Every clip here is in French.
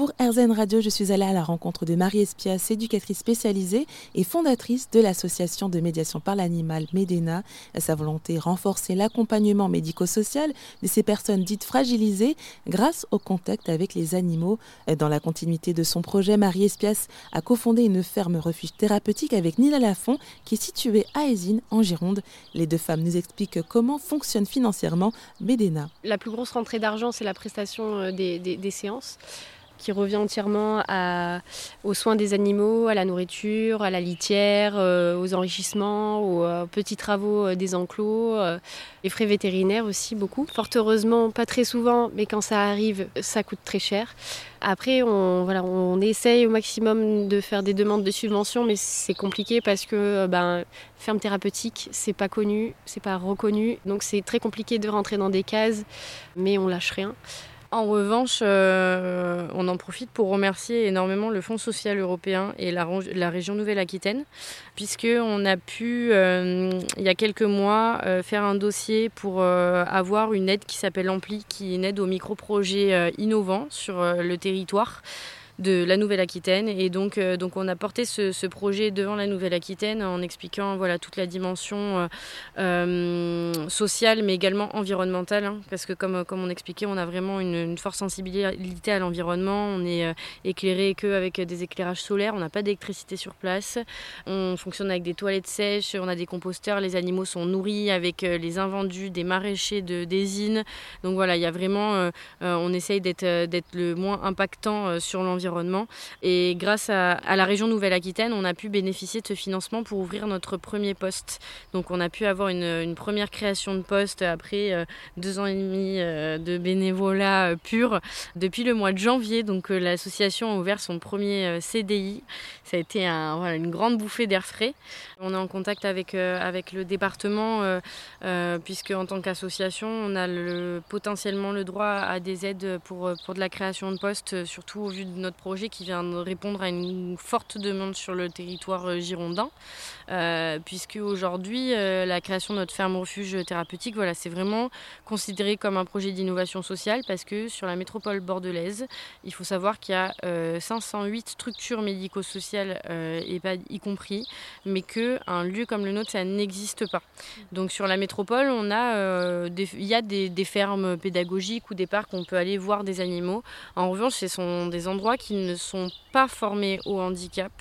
Pour RZN Radio, je suis allée à la rencontre de Marie Espias, éducatrice spécialisée et fondatrice de l'association de médiation par l'animal Medena. Sa volonté renforcer l'accompagnement médico-social de ces personnes dites fragilisées grâce au contact avec les animaux. Dans la continuité de son projet, Marie Espias a cofondé une ferme refuge thérapeutique avec Nina Lafont qui est située à Aisine en Gironde. Les deux femmes nous expliquent comment fonctionne financièrement Medena. La plus grosse rentrée d'argent, c'est la prestation euh, des séances qui revient entièrement aux soins des animaux, à la nourriture, à la litière, euh, aux enrichissements, aux euh, petits travaux euh, des enclos, les frais vétérinaires aussi beaucoup. Fort heureusement, pas très souvent, mais quand ça arrive, ça coûte très cher. Après, on, voilà, on essaye au maximum de faire des demandes de subventions, mais c'est compliqué parce que ben, ferme thérapeutique, c'est pas connu, c'est pas reconnu, donc c'est très compliqué de rentrer dans des cases, mais on lâche rien. En revanche, euh, on en profite pour remercier énormément le Fonds social européen et la, région Nouvelle-Aquitaine, puisqu'on a pu, euh, il y a quelques mois, euh, faire un dossier pour avoir une aide qui s'appelle Ampli, qui est une aide aux micro-projets innovants sur le territoire de la Nouvelle-Aquitaine. Et donc, euh, donc on a porté ce, projet devant la Nouvelle-Aquitaine en expliquant voilà, toute la dimension euh, euh, sociale mais également environnementale. Hein, parce que comme, on expliquait, on a vraiment une, forte sensibilité à l'environnement. On est éclairé qu'avec des éclairages solaires. On n'a pas d'électricité sur place. On fonctionne avec des toilettes sèches. On a des composteurs. Les animaux sont nourris avec les invendus des maraîchers de d'Ésine. Donc voilà, il y a vraiment... on essaye d'être le moins impactant sur l'environnement et grâce à, la région Nouvelle-Aquitaine, on a pu bénéficier de ce financement pour ouvrir notre premier poste. Donc on a pu avoir une, première création de poste après euh, deux ans et demi euh, de bénévolat euh, pur depuis le mois de janvier. Donc l'association a ouvert son premier CDI. Ça a été une grande bouffée d'air frais. On est en contact avec, avec le département puisque en tant qu'association, on a le, potentiellement le droit à des aides pour, pour de la création de postes, surtout au vu de notre projet qui vient répondre à une forte demande sur le territoire euh, girondin, euh, puisque aujourd'hui, euh, la création de notre ferme refuge thérapeutique, voilà, c'est vraiment considéré comme un projet d'innovation sociale, parce que sur la métropole bordelaise, il faut savoir qu'il y a 508 structures médico-sociales, y compris, mais qu'un lieu comme le nôtre, ça n'existe pas. Donc sur la métropole, on a, il y a des, des fermes pédagogiques ou des parcs où on peut aller voir des animaux. En revanche, ce sont des endroits qui ne sont pas formés au handicap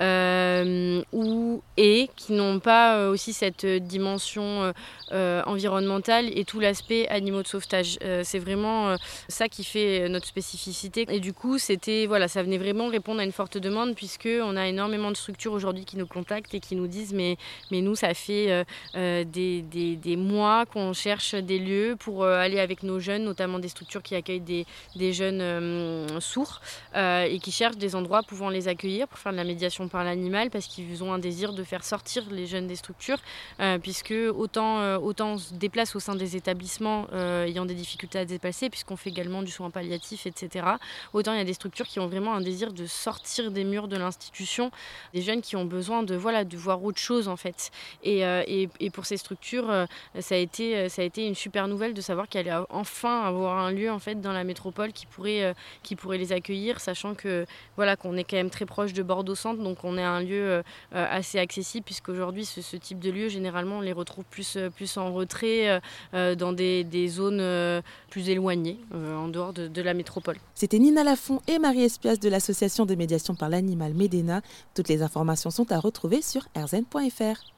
euh, ou, et qui n'ont pas euh, aussi cette dimension euh, environnementale et tout l'aspect animaux de sauvetage. c'est vraiment ça qui fait notre spécificité. Et du coup, c'était voilà, ça venait vraiment répondre à une forte demande puisque on a énormément de structures aujourd'hui qui nous contactent et qui nous disent mais, mais nous, ça fait des, des, des, mois qu'on cherche des lieux pour aller avec nos jeunes, notamment des structures qui accueillent des, des jeunes sourds. Euh, et qui cherchent des endroits pouvant les accueillir pour faire de la médiation par l'animal parce qu'ils ont un désir de faire sortir les jeunes des structures euh, puisque autant, euh, autant on se déplace au sein des établissements ayant des difficultés à se déplacer puisqu'on fait également du soin palliatif etc. Autant il y a des structures qui ont vraiment un désir de sortir des murs de l'institution, des jeunes qui ont besoin de, voilà, de voir autre chose en fait. Et, et, et pour ces structures, ça, a été, ça a été une super nouvelle de savoir qu'il allait enfin avoir un lieu en fait dans la métropole qui pourrait, qui pourrait les accueillir sachant que voilà qu'on est quand même très proche de Bordeaux Centre, donc on est un lieu euh, assez accessible, puisqu'aujourd'hui ce, ce type de lieu, généralement, on les retrouve plus, euh, plus en retrait, euh, dans des, zones plus éloignées, en dehors de, de, la métropole. C'était Nina Lafont et Marie Espias de l'association de médiation par l'animal Médéna. Toutes les informations sont à retrouver sur rzn.fr.